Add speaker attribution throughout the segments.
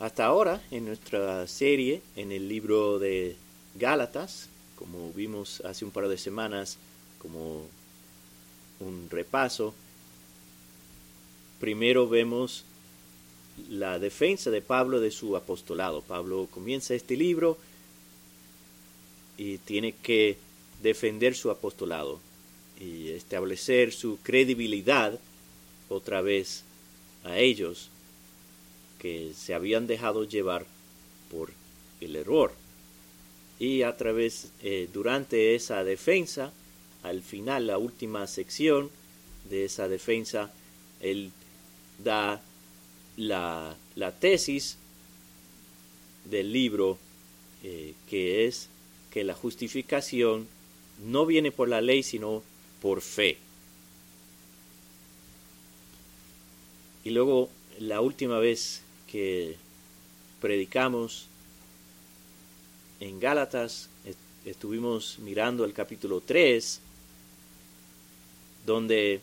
Speaker 1: hasta ahora en nuestra serie en el libro de Gálatas, como vimos hace un par de semanas, como un repaso, primero vemos la defensa de Pablo de su apostolado. Pablo comienza este libro y tiene que defender su apostolado y establecer su credibilidad otra vez a ellos que se habían dejado llevar por el error. Y a través, eh, durante esa defensa, al final, la última sección de esa defensa, él da la, la tesis del libro, eh, que es que la justificación no viene por la ley, sino por fe. Y luego, la última vez que predicamos en Gálatas, estuvimos mirando el capítulo 3, donde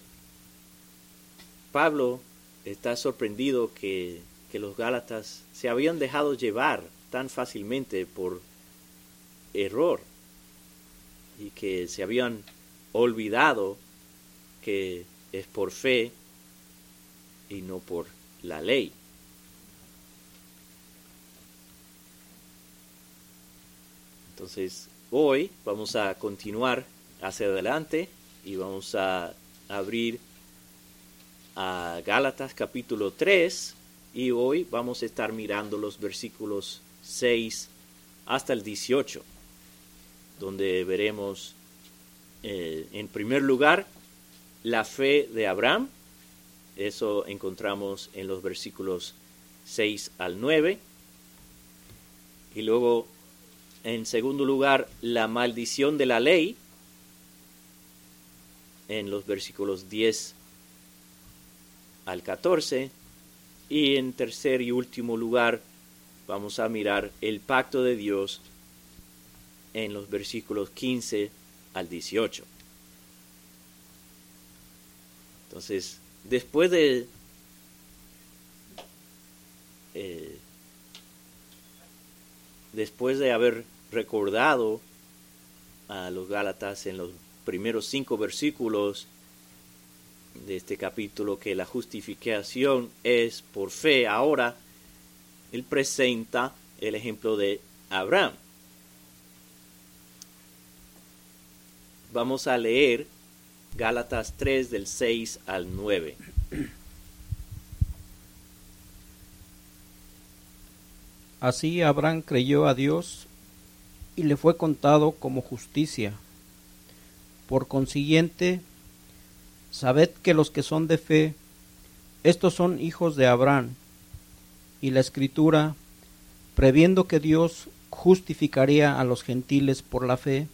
Speaker 1: Pablo está sorprendido que, que los Gálatas se habían dejado llevar tan fácilmente por error y que se habían olvidado que es por fe y no por la ley. Entonces, hoy vamos a continuar hacia adelante y vamos a abrir a Gálatas capítulo 3 y hoy vamos a estar mirando los versículos 6 hasta el 18, donde veremos eh, en primer lugar la fe de Abraham, eso encontramos en los versículos 6 al 9, y luego en segundo lugar, la maldición de la ley, en los versículos 10 al 14. Y en tercer y último lugar, vamos a mirar el pacto de Dios en los versículos 15 al 18. Entonces, después de eh, después de haber recordado a los Gálatas en los primeros cinco versículos de este capítulo que la justificación es por fe. Ahora, él presenta el ejemplo de Abraham. Vamos a leer Gálatas 3 del 6 al 9.
Speaker 2: Así Abraham creyó a Dios y le fue contado como justicia. Por consiguiente, sabed que los que son de fe, estos son hijos de Abraham. Y la escritura, previendo que Dios justificaría a los gentiles por la fe,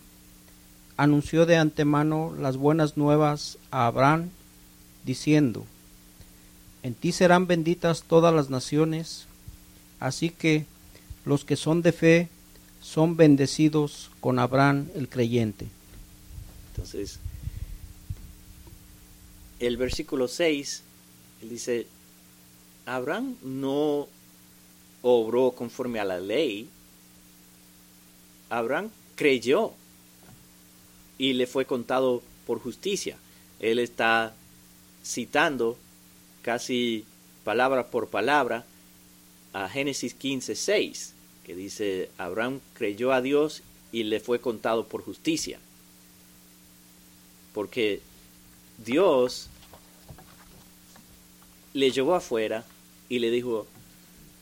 Speaker 2: anunció de antemano las buenas nuevas a Abraham, diciendo, En ti serán benditas todas las naciones, así que los que son de fe son bendecidos con Abraham el creyente.
Speaker 1: Entonces, el versículo 6, él dice, Abraham no obró conforme a la ley, Abraham creyó y le fue contado por justicia. Él está citando casi palabra por palabra a Génesis 15, 6 que dice, Abraham creyó a Dios y le fue contado por justicia. Porque Dios le llevó afuera y le dijo,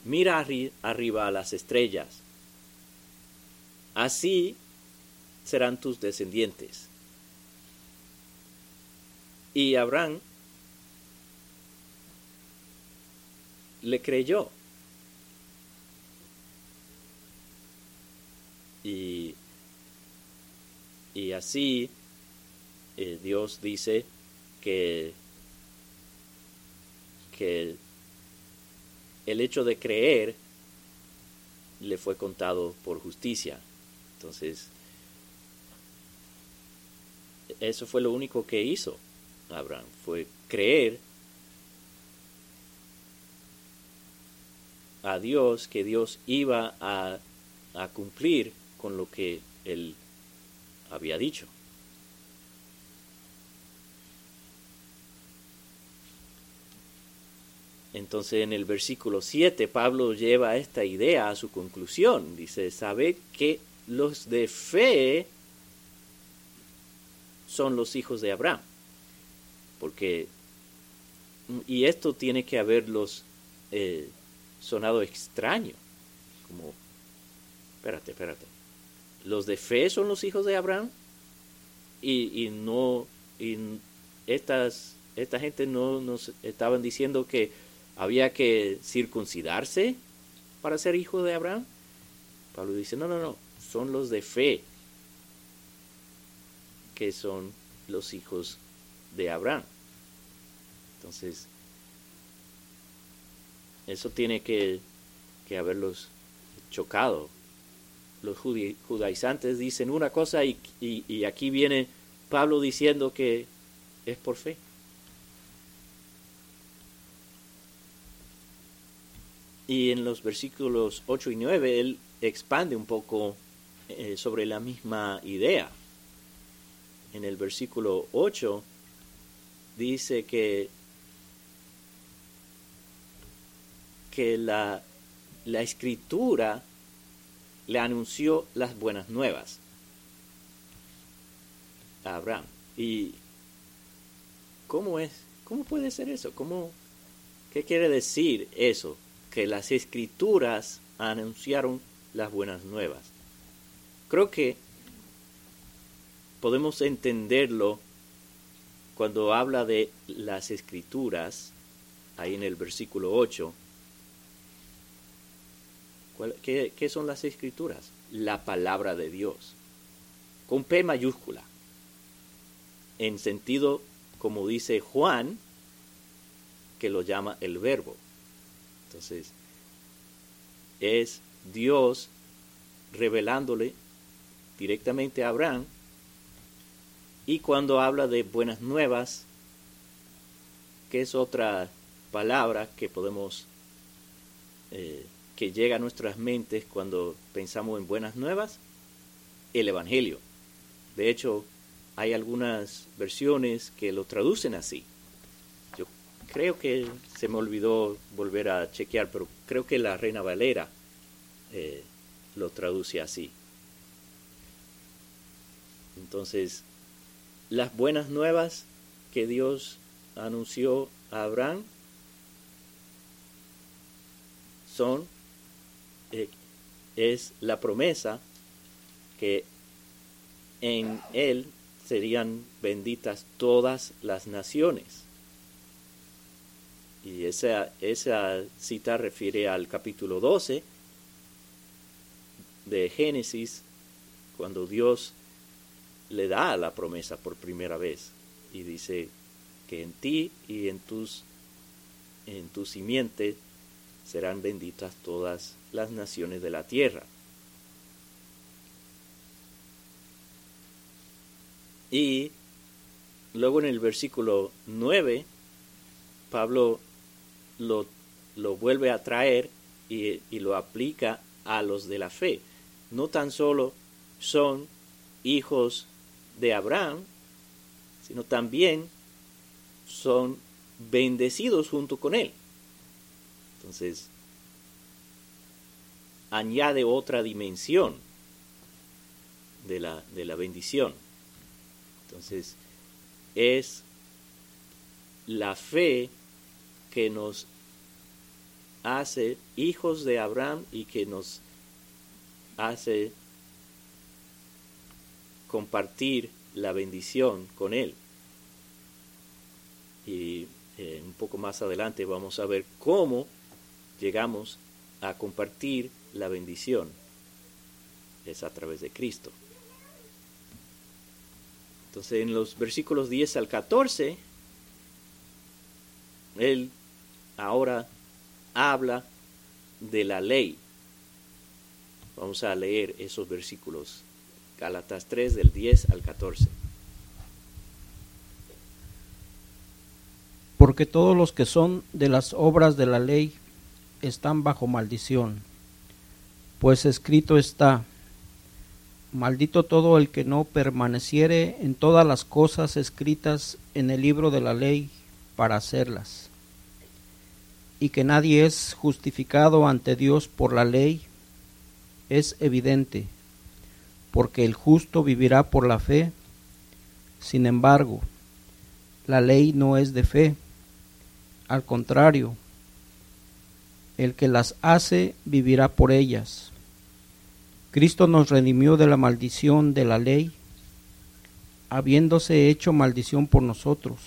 Speaker 1: mira arriba a las estrellas, así serán tus descendientes. Y Abraham le creyó Y, y así eh, Dios dice que, que el hecho de creer le fue contado por justicia. Entonces, eso fue lo único que hizo Abraham, fue creer a Dios que Dios iba a, a cumplir con lo que él había dicho. Entonces en el versículo 7 Pablo lleva esta idea a su conclusión. Dice, sabe que los de fe son los hijos de Abraham. Porque, y esto tiene que haberlos eh, sonado extraño. Como, espérate, espérate. Los de fe son los hijos de Abraham y, y no, y estas, esta gente no nos estaban diciendo que había que circuncidarse para ser hijo de Abraham. Pablo dice, no, no, no, son los de fe que son los hijos de Abraham. Entonces, eso tiene que, que haberlos chocado. Los judaizantes dicen una cosa y, y aquí viene Pablo diciendo que es por fe. Y en los versículos 8 y 9 él expande un poco eh, sobre la misma idea. En el versículo 8 dice que, que la, la escritura le anunció las buenas nuevas a Abraham. ¿Y cómo es? ¿Cómo puede ser eso? ¿Cómo, ¿Qué quiere decir eso? que las escrituras anunciaron las buenas nuevas. Creo que podemos entenderlo cuando habla de las escrituras, ahí en el versículo 8. ¿Qué, ¿Qué son las escrituras? La palabra de Dios, con P mayúscula, en sentido, como dice Juan, que lo llama el verbo. Entonces, es Dios revelándole directamente a Abraham. Y cuando habla de buenas nuevas, que es otra palabra que podemos, eh, que llega a nuestras mentes cuando pensamos en buenas nuevas, el Evangelio. De hecho, hay algunas versiones que lo traducen así creo que se me olvidó volver a chequear, pero creo que la Reina Valera eh, lo traduce así. Entonces, las buenas nuevas que Dios anunció a Abraham son, eh, es la promesa que en él serían benditas todas las naciones. Y esa, esa cita refiere al capítulo 12 de Génesis, cuando Dios le da la promesa por primera vez y dice que en ti y en tus en tu simiente serán benditas todas las naciones de la tierra. Y luego en el versículo 9 Pablo lo, lo vuelve a traer y, y lo aplica a los de la fe. No tan solo son hijos de Abraham, sino también son bendecidos junto con él. Entonces, añade otra dimensión de la, de la bendición. Entonces, es la fe que nos hace hijos de Abraham y que nos hace compartir la bendición con él. Y eh, un poco más adelante vamos a ver cómo llegamos a compartir la bendición. Es a través de Cristo. Entonces en los versículos 10 al 14, él ahora habla de la ley. Vamos a leer esos versículos. Gálatas 3 del 10 al 14.
Speaker 2: Porque todos los que son de las obras de la ley están bajo maldición. Pues escrito está, maldito todo el que no permaneciere en todas las cosas escritas en el libro de la ley para hacerlas. Y que nadie es justificado ante Dios por la ley es evidente, porque el justo vivirá por la fe. Sin embargo, la ley no es de fe. Al contrario, el que las hace vivirá por ellas. Cristo nos redimió de la maldición de la ley, habiéndose hecho maldición por nosotros,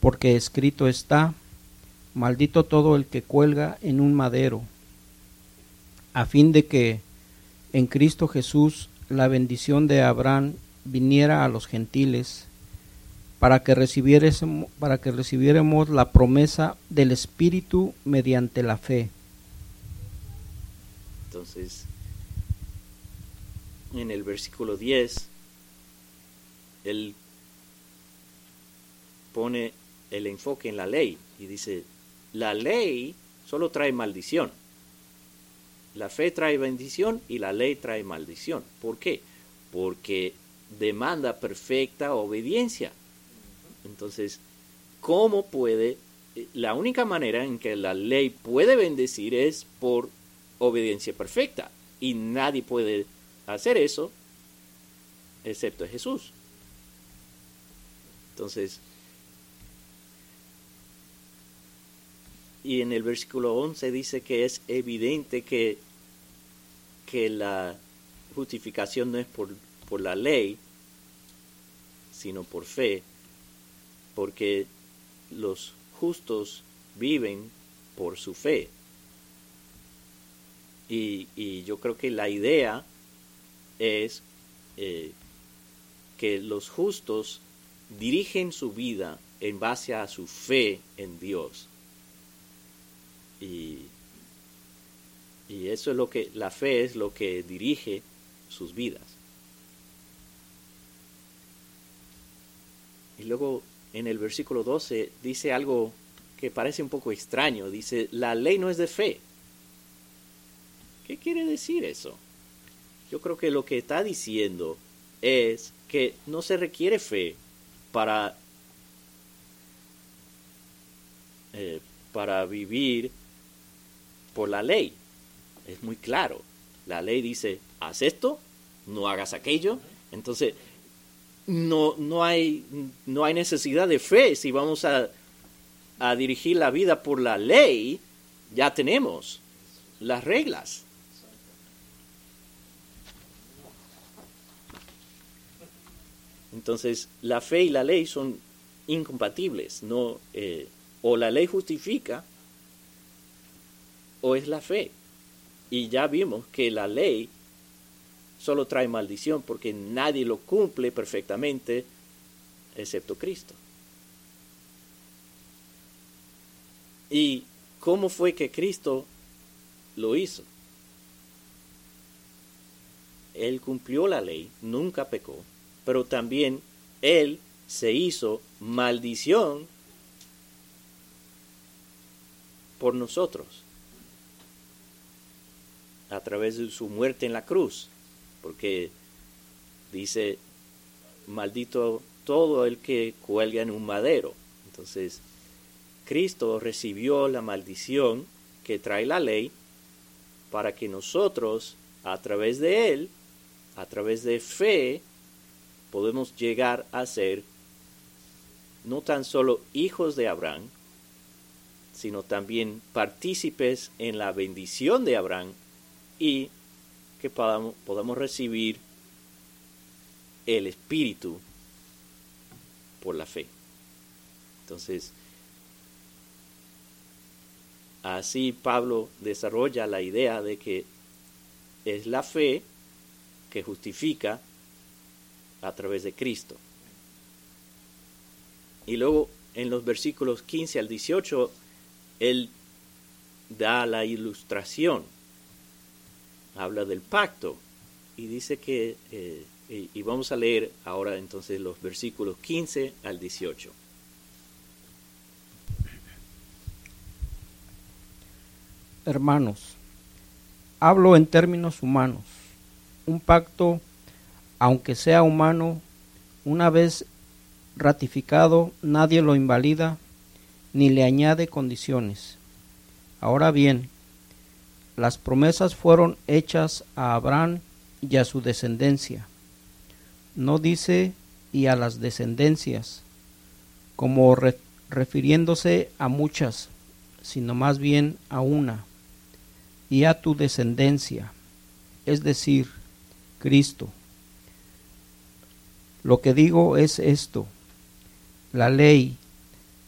Speaker 2: porque escrito está, maldito todo el que cuelga en un madero, a fin de que en Cristo Jesús la bendición de Abraham viniera a los gentiles, para que, recibiéramos, para que recibiéramos la promesa del Espíritu mediante la fe.
Speaker 1: Entonces, en el versículo 10, él pone el enfoque en la ley y dice, la ley solo trae maldición. La fe trae bendición y la ley trae maldición. ¿Por qué? Porque demanda perfecta obediencia. Entonces, ¿cómo puede? La única manera en que la ley puede bendecir es por obediencia perfecta. Y nadie puede hacer eso excepto Jesús. Entonces, y en el versículo 11 dice que es evidente que, que la justificación no es por, por la ley, sino por fe, porque los justos viven por su fe. Y, yo creo que la idea es eh, que los justos dirigen su vida en base a su fe en Dios. Y, y eso es lo que, la fe es lo que dirige sus vidas. Y luego en el versículo 12 dice algo que parece un poco extraño. Dice, la ley no es de fe. ¿Qué quiere decir eso? Yo creo que lo que está diciendo es que no se requiere fe para, eh, para vivir por la ley. Es muy claro. La ley dice, haz esto, no hagas aquello. Entonces, no, no, hay, no hay necesidad de fe. Si vamos a, a dirigir la vida por la ley, ya tenemos las reglas. Entonces, la fe y la ley son incompatibles. No, eh, o la ley justifica o es la fe. Y ya vimos que la ley solo trae maldición porque nadie lo cumple perfectamente excepto Cristo. ¿Y cómo fue que Cristo lo hizo? Él cumplió la ley, nunca pecó, pero también Él se hizo maldición por nosotros a través de su muerte en la cruz porque dice, maldito todo el que cuelga en un madero. Entonces, Cristo recibió la maldición que trae la ley para que nosotros, a través de Él, a través de fe, podemos llegar a ser no tan solo hijos de Abraham, sino también partícipes en la bendición de Abraham y que podamos, podamos recibir el Espíritu por la fe. Entonces, así Pablo desarrolla la idea de que es la fe que justifica a través de Cristo. Y luego en los versículos 15 al 18, él da la ilustración habla del pacto y dice que, eh, y, vamos a leer ahora entonces los versículos 15 al 18.
Speaker 2: hermanos, hablo en términos humanos. Un pacto, aunque sea humano, una vez ratificado, nadie lo invalida ni le añade condiciones. Ahora bien, las promesas fueron hechas a Abraham y a su descendencia. No dice y a las descendencias, como refiriéndose a muchas, sino más bien a una, y a tu descendencia, es decir, Cristo. Lo que digo es esto, la ley,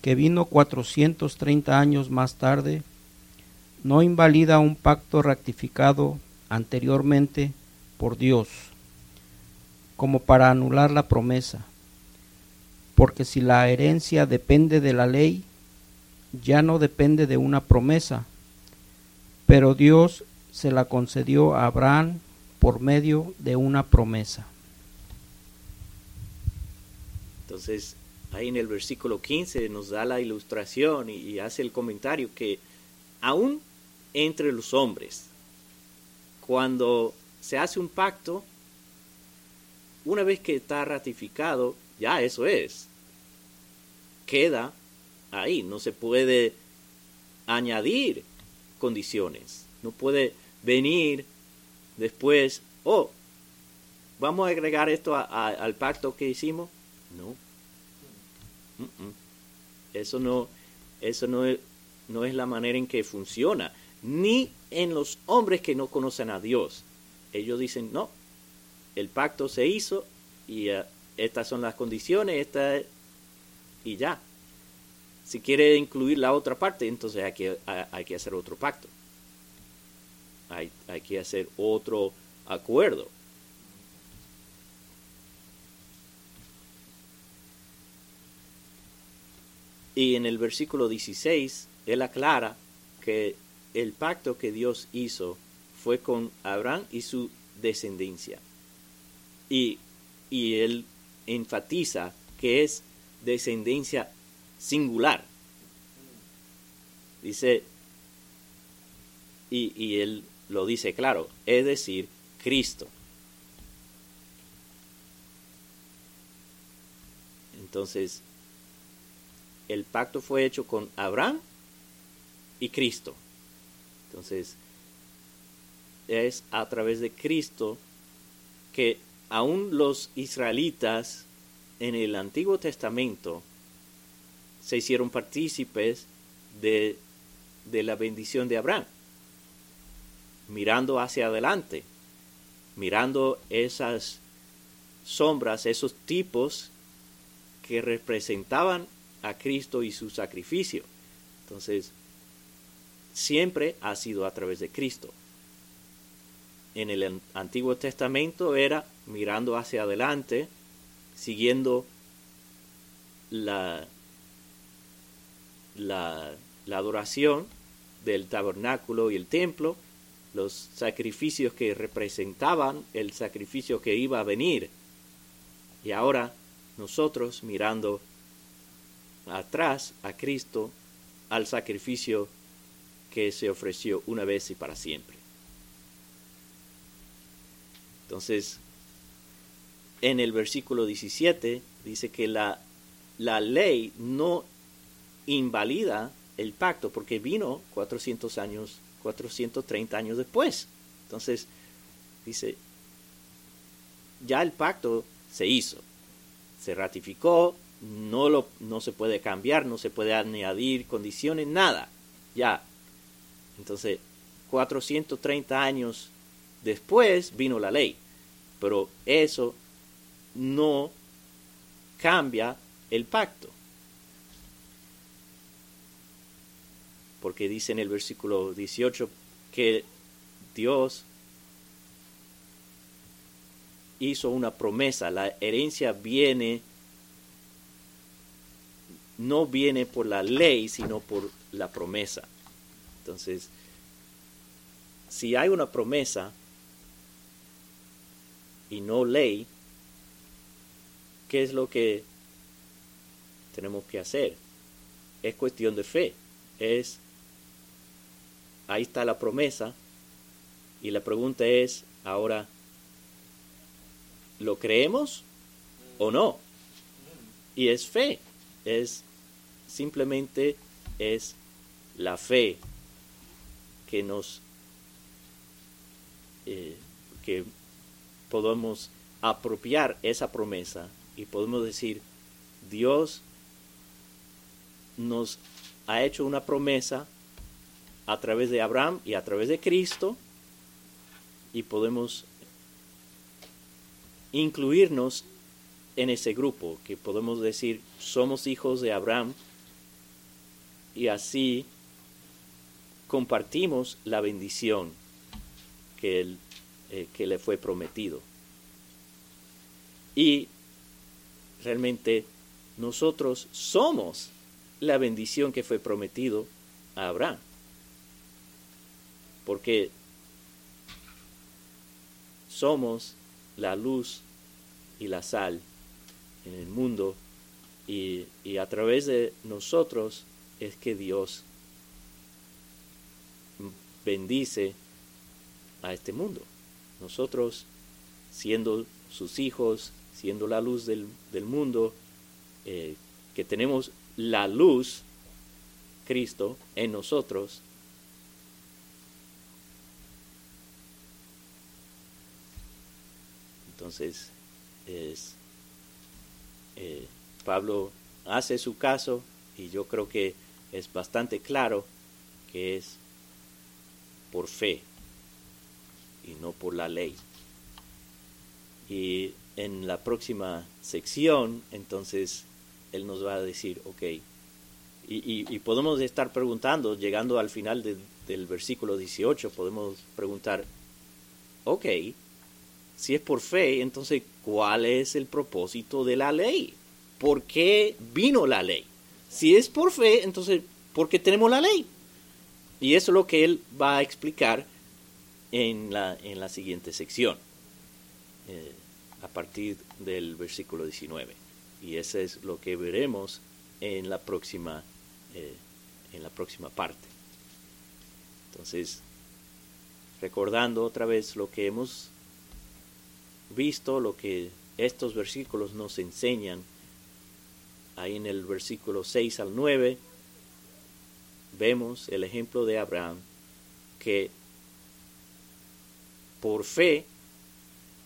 Speaker 2: que vino 430 años más tarde, no invalida un pacto rectificado anteriormente por Dios, como para anular la promesa, porque si la herencia depende de la ley, ya no depende de una promesa, pero Dios se la concedió a Abraham por medio de una promesa.
Speaker 1: Entonces, ahí en el versículo 15 nos da la ilustración y, hace el comentario que aún entre los hombres, cuando se hace un pacto, una vez que está ratificado, ya eso es. Queda ahí, no se puede añadir condiciones, no puede venir después, oh, vamos a agregar esto al pacto que hicimos. No, eso no, eso no no es la manera en que funciona, ni en los hombres que no conocen a Dios. Ellos dicen, no, el pacto se hizo y eh, estas son las condiciones, esta, y ya. Si quiere incluir la otra parte, entonces hay que, hay que hacer otro pacto. Hay, hay que hacer otro acuerdo. Y en el versículo 16, él aclara que el pacto que Dios hizo fue con Abraham y su descendencia. Y, y él enfatiza que es descendencia singular. Dice, y, y él lo dice claro, es decir, Cristo. Entonces, el pacto fue hecho con Abraham y Cristo. Entonces, es a través de Cristo que aún los israelitas en el Antiguo Testamento se hicieron partícipes de, de la bendición de Abraham, mirando hacia adelante, mirando esas sombras, esos tipos que representaban a Cristo y su sacrificio. Entonces, siempre ha sido a través de Cristo. En el Antiguo Testamento era mirando hacia adelante, siguiendo la, la, adoración del tabernáculo y el templo, los sacrificios que representaban el sacrificio que iba a venir. Y ahora nosotros mirando atrás a Cristo, al sacrificio que se ofreció una vez y para siempre. Entonces, en el versículo 17 dice que la, la ley no invalida el pacto porque vino 400 años, 430 años después. Entonces, dice, ya el pacto se hizo, se ratificó, no, lo, no se puede cambiar, no se puede añadir condiciones, nada. Ya. Entonces, 430 años después vino la ley, pero eso no cambia el pacto. Porque dice en el versículo 18 que Dios hizo una promesa, la herencia viene no viene por la ley, sino por la promesa. Entonces, si hay una promesa y no ley, ¿qué es lo que tenemos que hacer? Es cuestión de fe, es ahí está la promesa y la pregunta es ahora, ¿lo creemos o no? Y es fe, es simplemente es la fe que nos eh, que podemos apropiar esa promesa y podemos decir Dios nos ha hecho una promesa a través de Abraham y a través de Cristo y podemos incluirnos en ese grupo, que podemos decir somos hijos de Abraham y así compartimos la bendición que, él, eh, que le fue prometido. Y realmente nosotros somos la bendición que fue prometido a Abraham porque somos la luz y la sal en el mundo y, a través de nosotros es que Dios bendice a este mundo. Nosotros, siendo sus hijos, siendo la luz del, mundo, eh, que tenemos la luz, Cristo, en nosotros, Entonces, es, eh, Pablo hace su caso y yo creo que es bastante claro que es por fe y no por la ley. Y en la próxima sección, entonces, él nos va a decir, ok, y, podemos estar preguntando, llegando al final del versículo 18, podemos preguntar, ok, si es por fe, entonces, ¿cuál es el propósito de la ley? ¿Por qué vino la ley? Si es por fe, entonces, ¿por qué tenemos la ley? Y eso es lo que él va a explicar en la, en la siguiente sección, eh, a partir del versículo 19. Y eso es lo que veremos en la próxima, eh, en la próxima parte. Entonces, recordando otra vez lo que hemos visto lo que estos versículos nos enseñan, ahí en el versículo 6 al 9, vemos el ejemplo de Abraham, que por fe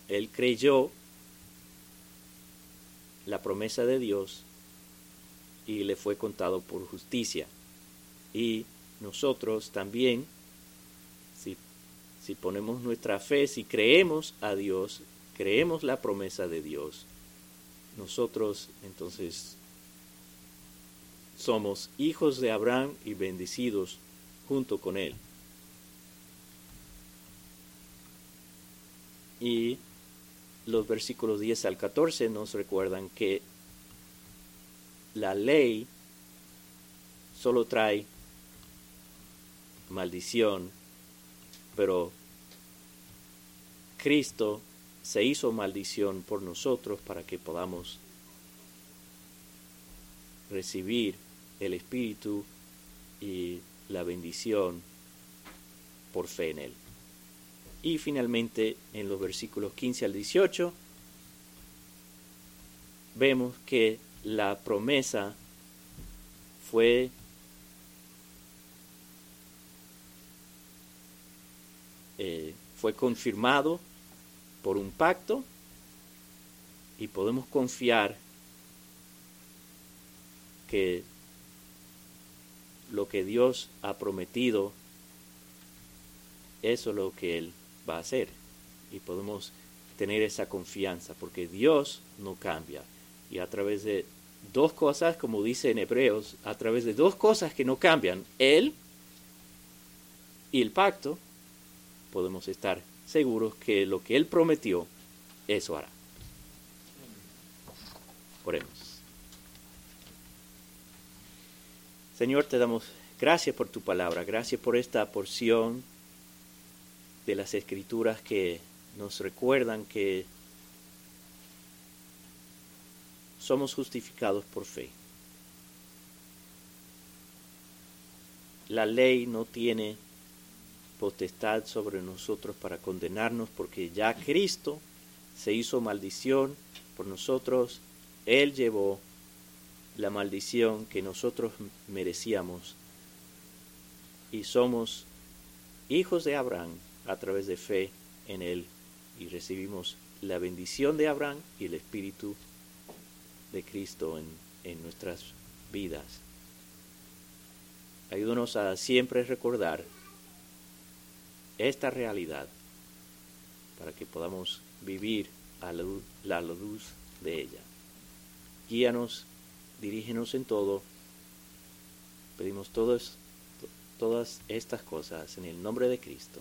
Speaker 1: él creyó la promesa de Dios y le fue contado por justicia. Y nosotros también, si, si ponemos nuestra fe, si creemos a Dios, creemos la promesa de Dios, nosotros entonces somos hijos de Abraham y bendecidos junto con él. Y los versículos 10 al 14 nos recuerdan que la ley solo trae maldición, pero Cristo se hizo maldición por nosotros para que podamos recibir el Espíritu y la bendición por fe en Él. Y finalmente en los versículos 15 al 18 vemos que la promesa fue eh, fue confirmado por un pacto y podemos confiar que lo que Dios ha prometido, eso es lo que Él va a hacer. Y podemos tener esa confianza, porque Dios no cambia. Y a través de dos cosas, como dice en Hebreos, a través de dos cosas que no cambian, Él y el pacto, podemos estar seguros que lo que Él prometió, eso hará. Oremos. Señor, te damos gracias por tu palabra, gracias por esta porción de las escrituras que nos recuerdan que somos justificados por fe. La ley no tiene potestad sobre nosotros para condenarnos, porque ya Cristo se hizo maldición por nosotros, Él llevó la maldición que nosotros merecíamos y somos hijos de Abraham a través de fe en Él y recibimos la bendición de Abraham y el Espíritu de Cristo en, en nuestras vidas. Ayúdanos a siempre recordar esta realidad para que podamos vivir a la luz, la luz de ella. Guíanos, dirígenos en todo. Pedimos todas estas cosas en el nombre de Cristo.